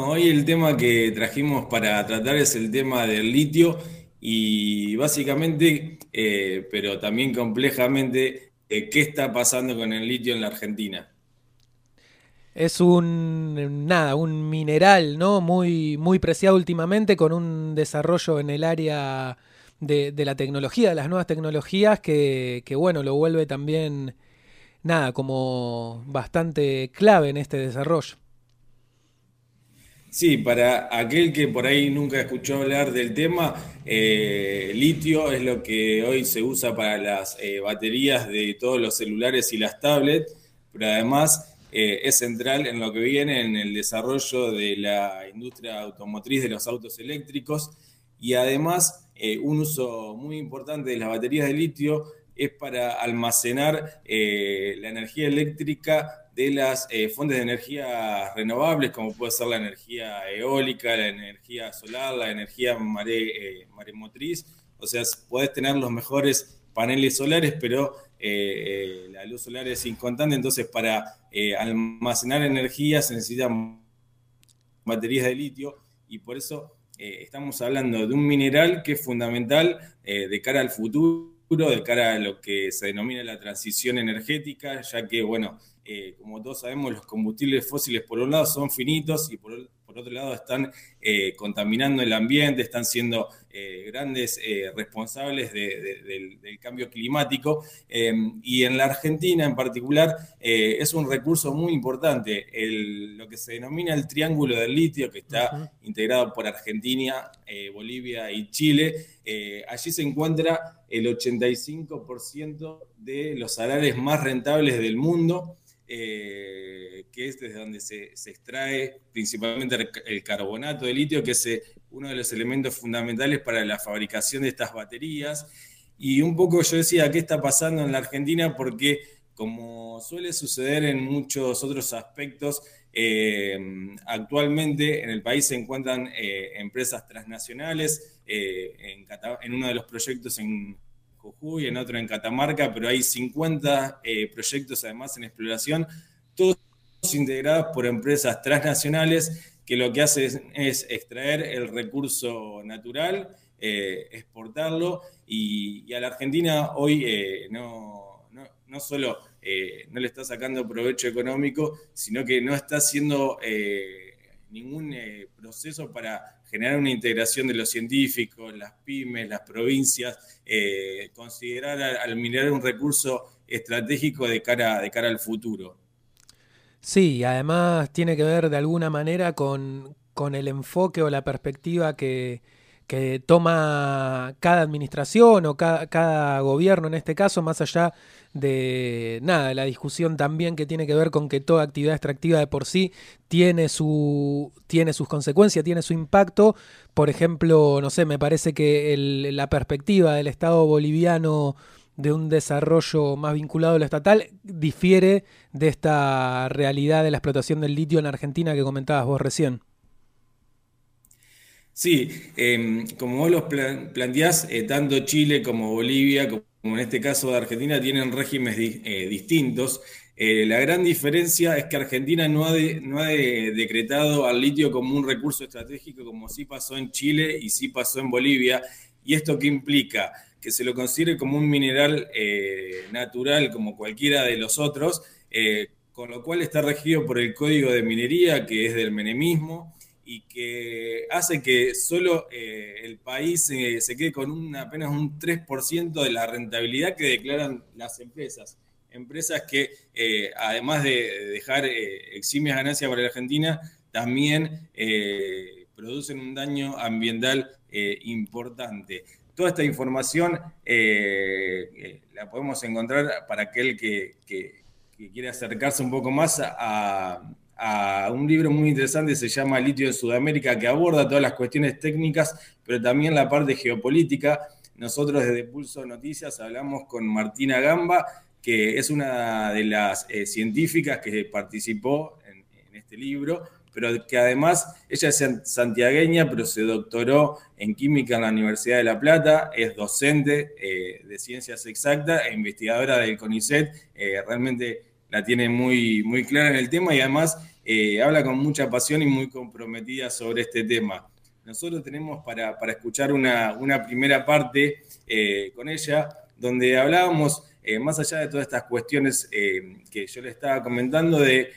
hoy el tema que trajimos para tratar es el tema del litio y básicamente, eh, pero también complejamente, eh, qué está pasando con el litio en la Argentina. Es un nada, un mineral, ¿no? Muy, muy preciado últimamente, con un desarrollo en el área de, la tecnología, de las nuevas tecnologías, que, que, bueno, lo vuelve también nada, como bastante clave en este desarrollo. Sí, para aquel que por ahí nunca escuchó hablar del tema, eh, litio es lo que hoy se usa para las eh, baterías de todos los celulares y las tablets, pero además eh, es central en lo que viene en el desarrollo de la industria automotriz de los autos eléctricos. Y además un uso muy importante de las baterías de litio es para almacenar la energía eléctrica de las eh, fuentes de energía renovables, como puede ser la energía eólica, la energía solar, la energía mare, eh, maremotriz. O sea, podés tener los mejores paneles solares, pero eh, la luz solar es inconstante, entonces para almacenar energía se necesitan baterías de litio. Y por eso estamos hablando de un mineral que es fundamental de cara al futuro, de cara a lo que se denomina la transición energética, ya que, bueno, eh, como todos sabemos, los combustibles fósiles por un lado son finitos y por, otro lado están eh, contaminando el ambiente, están siendo eh, grandes responsables del, cambio climático. y en la Argentina en particular es un recurso muy importante, lo que se denomina el triángulo del litio, que está integrado por Argentina, Bolivia y Chile. allí se encuentra el 85% de los salarios más rentables del mundo. Eh, que es desde donde se, extrae principalmente el, carbonato de litio, que es eh, uno de los elementos fundamentales para la fabricación de estas baterías. Y un poco yo decía, ¿qué está pasando en la Argentina? Porque como suele suceder en muchos otros aspectos, eh, actualmente en el país se encuentran empresas transnacionales. en, en, uno de los proyectos en Jujuy, en otro en Catamarca, pero hay 50 eh, proyectos además en exploración, todos integrados por empresas transnacionales que lo que hacen es extraer el recurso natural, eh, exportarlo y, a la Argentina hoy eh, no, no, solo no le está sacando provecho económico, sino que no está haciendo ningún proceso para generar una integración de los científicos, las pymes, las provincias, eh, considerar al, mineral un recurso estratégico de cara, de cara al futuro. Sí, además tiene que ver de alguna manera con, el enfoque o la perspectiva que, toma cada administración o cada, cada, gobierno en este caso, más allá de nada, la discusión también que tiene que ver con que toda actividad extractiva de por sí tiene su tiene sus consecuencias, tiene su impacto. Por ejemplo, no sé, me parece que la perspectiva del Estado boliviano de un desarrollo más vinculado a lo estatal difiere de esta realidad de la explotación del litio en Argentina que comentabas vos recién. Sí, em, como vos lo planteás, eh, tanto Chile como Bolivia, como en este caso de Argentina, tienen regímenes eh, distintos. Eh, la gran diferencia es que Argentina no ha decretado al litio como un recurso estratégico como sí pasó en Chile y sí pasó en Bolivia. ¿Y esto qué implica? Que se lo considere como un mineral eh, natural como cualquiera de los otros, con lo cual está regido por el Código de Minería, que es del menemismo, y que hace que solo eh, el país eh, se quede con apenas un 3% de la rentabilidad que declaran las empresas. Empresas que, eh, además de dejar eximias ganancias para la Argentina, también producen un daño ambiental importante. Toda esta información la podemos encontrar para aquel que, que, quiere acercarse un poco más a a un libro muy interesante, se llama Litio en Sudamérica, que aborda todas las cuestiones técnicas, pero también la parte geopolítica. Nosotros desde Pulso Noticias hablamos con Martina Gamba, que es una de las eh, científicas que participó en, este libro, pero que además ella es santiagueña, pero se doctoró en química en la Universidad de La Plata, es docente eh, de ciencias exactas e investigadora del CONICET, eh, realmente la tiene muy, muy clara en el tema y además eh, habla con mucha pasión y muy comprometida sobre este tema. Nosotros tenemos para, escuchar una, primera parte con ella, donde hablábamos, eh, más allá de todas estas cuestiones que yo le estaba comentando, de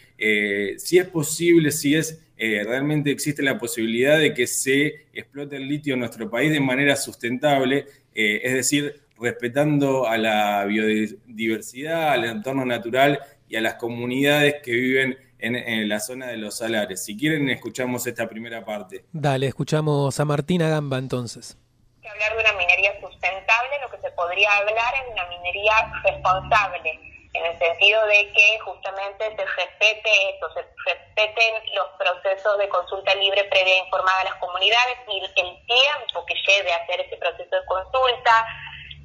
si es posible, si es realmente existe la posibilidad de que se explote el litio en nuestro país de manera sustentable, es decir, respetando a la biodiversidad, al entorno natural y a las comunidades que viven en, la zona de los salares. Si quieren, escuchamos esta primera parte. Dale, escuchamos a Martina Gamba entonces. Hablar de una minería sustentable, lo que se podría hablar es una minería responsable, en el sentido de que justamente se respete eso, se respeten los procesos de consulta libre previa informada a las comunidades y el tiempo que lleve a hacer ese proceso de consulta,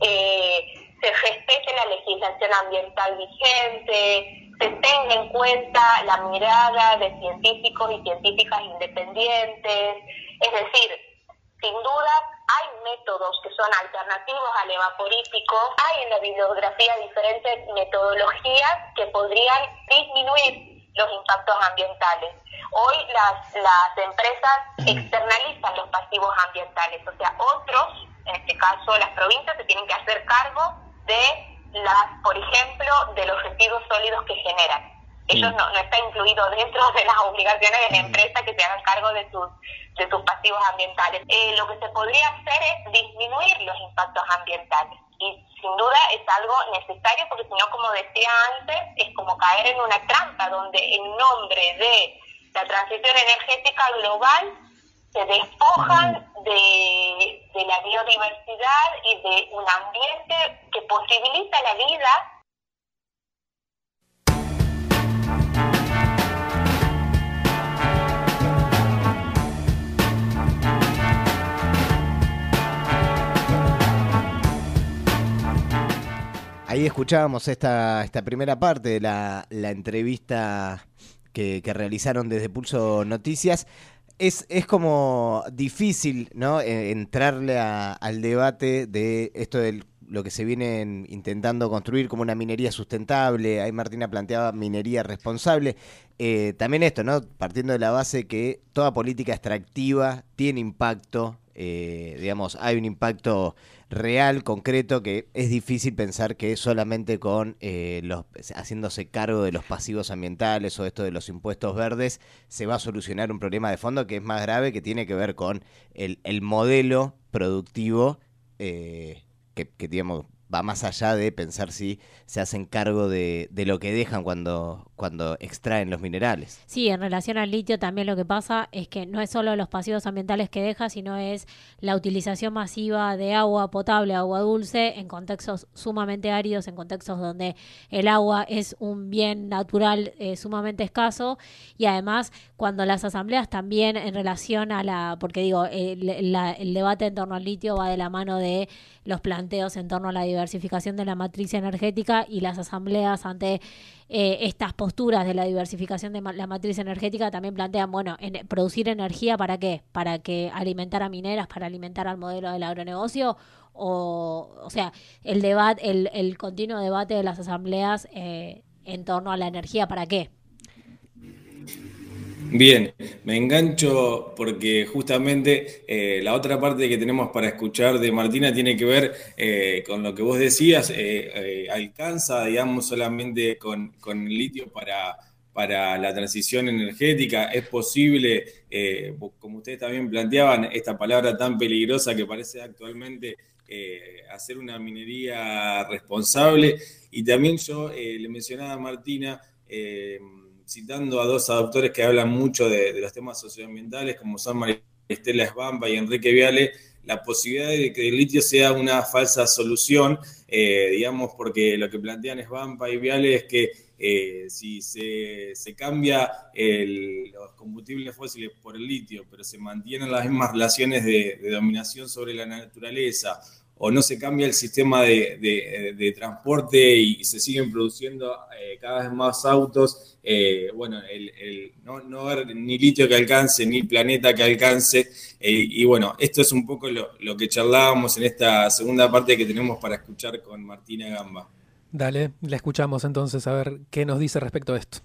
eh, se respete la legislación ambiental vigente, se tenga en cuenta la mirada de científicos y científicas independientes. Es decir, sin duda hay métodos que son alternativos al evaporítico, hay en la bibliografía diferentes metodologías que podrían disminuir los impactos ambientales. Hoy las, las empresas externalizan los pasivos ambientales, o sea, otros, en este caso las provincias, se tienen que hacer cargo de las, por ejemplo, de los residuos sólidos que generan. Ellos no, no está incluido dentro de las obligaciones de la empresa que se hagan cargo de sus, de sus pasivos ambientales. Eh, lo que se podría hacer es disminuir los impactos ambientales. Y sin duda es algo necesario porque si no, como decía antes, es como caer en una trampa donde en nombre de la transición energética global se despojan de, la biodiversidad y de un ambiente que posibilita la vida Ahí escuchábamos esta, esta primera parte de la, entrevista que, que, realizaron desde Pulso Noticias es, es como difícil, ¿no? E, entrarle al debate de esto de lo que se viene intentando construir como una minería sustentable. Ahí Martina planteaba minería responsable. Eh, también esto, ¿no? Partiendo de la base que toda política extractiva tiene impacto, eh, digamos, hay un impacto real, concreto, que es difícil pensar que solamente con eh, haciéndose cargo de los pasivos ambientales o esto de los impuestos verdes se va a solucionar un problema de fondo que es más grave, que tiene que ver con el, el modelo productivo eh, que, digamos, va más allá de pensar si se hacen cargo de, de, lo que dejan cuando, cuando extraen los minerales. Sí, en relación al litio también lo que pasa es que no es solo los pasivos ambientales que deja, sino es la utilización masiva de agua potable, agua dulce, en contextos sumamente áridos, en contextos donde el agua es un bien natural eh, sumamente escaso y además cuando las asambleas también en relación a la, porque digo, el, el debate en torno al litio va de la mano de los planteos en torno a la diversificación de la matriz energética y las asambleas ante eh, estas posturas de la diversificación de la matriz energética también plantean, bueno, en, producir energía para qué? Para que alimentar a mineras, para alimentar al modelo del agronegocio o, o sea, el debate, el, el continuo debate de las asambleas eh, en torno a la energía, ¿para qué? Bien, me engancho porque justamente eh, la otra parte que tenemos para escuchar de Martina tiene que ver eh, con lo que vos decías, eh, alcanza, digamos, solamente con, con litio para, para la transición energética, es posible, como ustedes también planteaban, esta palabra tan peligrosa que parece actualmente hacer una minería responsable. Y también yo le mencionaba a Martina, citando a dos adoptores que hablan mucho de, los temas socioambientales, como son María Estela Esbamba y Enrique Viale, la posibilidad de que el litio sea una falsa solución, eh, digamos, porque lo que plantean Esbamba y Viale es que eh, si se, cambia los combustibles fósiles por el litio, pero se mantienen las mismas relaciones de dominación sobre la naturaleza, o no se cambia el sistema de, transporte y, se siguen produciendo eh, cada vez más autos, eh, bueno, el, no, no haber ni litio que alcance, ni planeta que alcance. Eh, y bueno, esto es un poco lo, lo, que charlábamos en esta segunda parte que tenemos para escuchar con Martina Gamba. Dale, la escuchamos entonces a ver qué nos dice respecto a esto.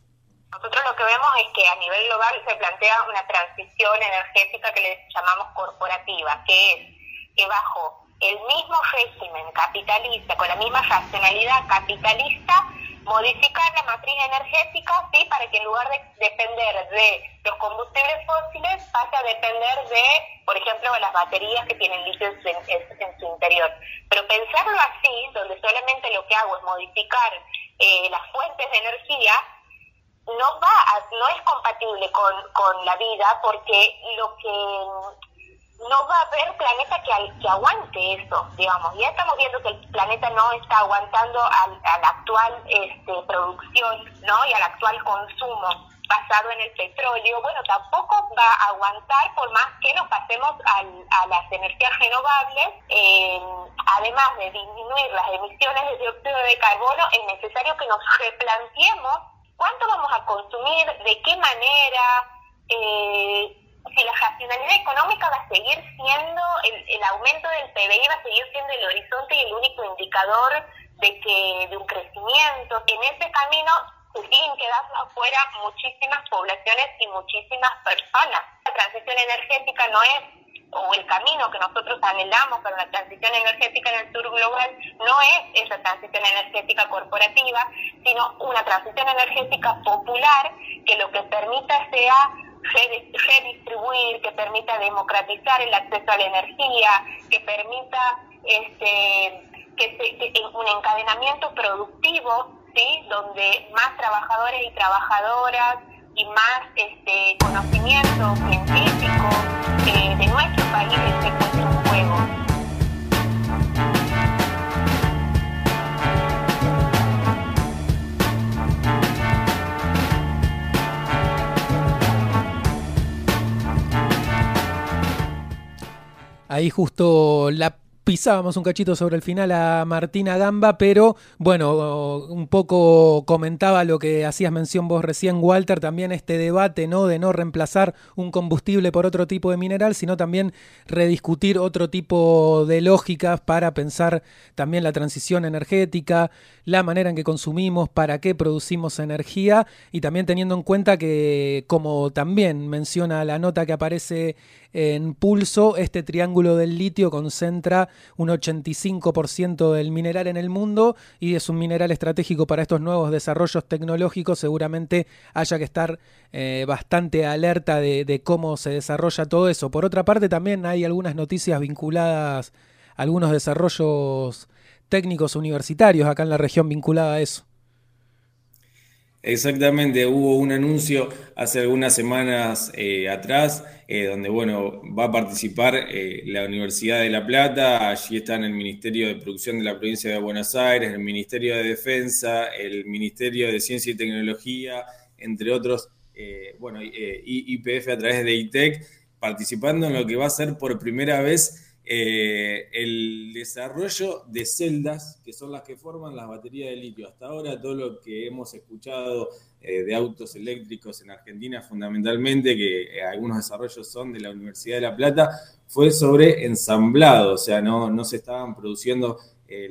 Nosotros lo que vemos es que a nivel global se plantea una transición energética que le llamamos corporativa, que es que bajo el mismo régimen capitalista, con la misma racionalidad capitalista, modificar la matriz energética, ¿sí? Para que en lugar de depender de los combustibles fósiles, pase a depender de, por ejemplo, las baterías que tienen litio en, su interior. Pero pensarlo así, donde solamente lo que hago es modificar eh, las fuentes de energía, no va no es compatible con, con la vida porque lo que no va a haber planeta que, que aguante eso, digamos. Ya estamos viendo que el planeta no está aguantando al, a la actual este, producción ¿no? y al actual consumo basado en el petróleo. Bueno, tampoco va a aguantar por más que nos pasemos al, a las energías renovables. Eh, además de disminuir las emisiones de dióxido de carbono, es necesario que nos replanteemos cuánto vamos a consumir, de qué manera. Eh, si la racionalidad económica va a seguir siendo, el, aumento del PBI va a seguir siendo el horizonte y el único indicador de que de un crecimiento. En ese camino se siguen quedando afuera muchísimas poblaciones y muchísimas personas. La transición energética no es, o el camino que nosotros anhelamos para la transición energética en el sur global, no es esa transición energética corporativa, sino una transición energética popular que lo que permita sea redistribuir, que permita democratizar el acceso a la energía, que permita este, que, un encadenamiento productivo, ¿sí? donde más trabajadores y trabajadoras y más este, conocimiento científico eh, de nuestro país se encuentre en juego. Ahí justo la pisábamos un cachito sobre el final a Martina Gamba, pero bueno, un poco comentaba lo que hacías mención vos recién, Walter, también este debate, ¿no? De no reemplazar un combustible por otro tipo de mineral, sino también rediscutir otro tipo de lógicas para pensar también la transición energética, la manera en que consumimos, para qué producimos energía y también teniendo en cuenta que, como también menciona la nota que aparece en pulso, este triángulo del litio concentra un 85% del mineral en el mundo y es un mineral estratégico para estos nuevos desarrollos tecnológicos. Seguramente haya que estar eh, bastante alerta de, cómo se desarrolla todo eso. Por otra parte, también hay algunas noticias vinculadas a algunos desarrollos técnicos universitarios acá en la región vinculada a eso. Exactamente, hubo un anuncio hace algunas semanas eh, atrás, eh, donde bueno, va a participar eh, la Universidad de La Plata, allí están el Ministerio de Producción de la Provincia de Buenos Aires, el Ministerio de Defensa, el Ministerio de Ciencia y Tecnología, entre otros, bueno, IPF a través de ITEC, participando en lo que va a ser por primera vez eh, el desarrollo de celdas, que son las que forman las baterías de litio. Hasta ahora todo lo que hemos escuchado eh, de autos eléctricos en Argentina, fundamentalmente, que eh, algunos desarrollos son de la Universidad de La Plata, fue sobre ensamblado, o sea, no, no se estaban produciendo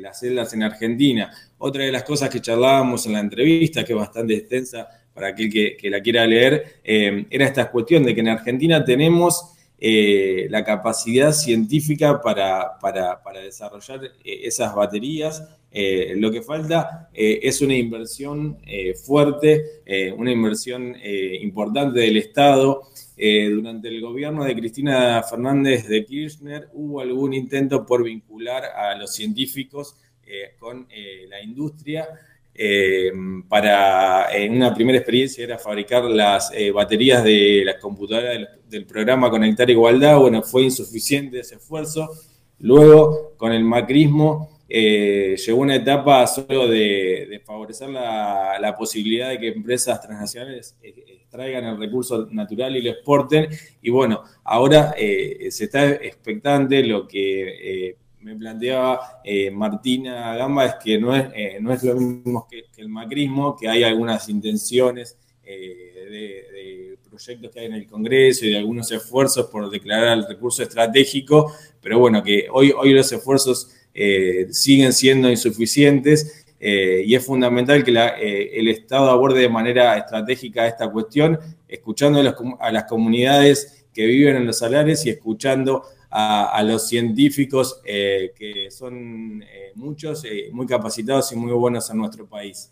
las celdas en Argentina. Otra de las cosas que charlábamos en la entrevista, que es bastante extensa para aquel que, que la quiera leer, era esta cuestión de que en Argentina tenemos eh, la capacidad científica para, desarrollar eh, esas baterías. Eh, lo que falta es una inversión fuerte, una inversión importante del Estado. durante el gobierno de Cristina Fernández de Kirchner hubo algún intento por vincular a los científicos con la industria. Eh, para, en una primera experiencia era fabricar las eh, baterías de las computadoras del, programa Conectar Igualdad. Bueno, fue insuficiente ese esfuerzo. Luego, con el macrismo, eh, llegó una etapa solo de, favorecer la, la, posibilidad de que empresas transnacionales extraigan el recurso natural y lo exporten. Y bueno, ahora se está expectante lo que me planteaba eh, Martina Gamba es que no es, eh, no es lo mismo que, el macrismo, que hay algunas intenciones eh, de, proyectos que hay en el Congreso y de algunos esfuerzos por declarar el recurso estratégico, pero bueno, que hoy, hoy los esfuerzos siguen siendo insuficientes y es fundamental que el Estado aborde de manera estratégica esta cuestión escuchando a, las comunidades que viven en los salares y escuchando a, los científicos que son muchos, muy capacitados y muy buenos en nuestro país.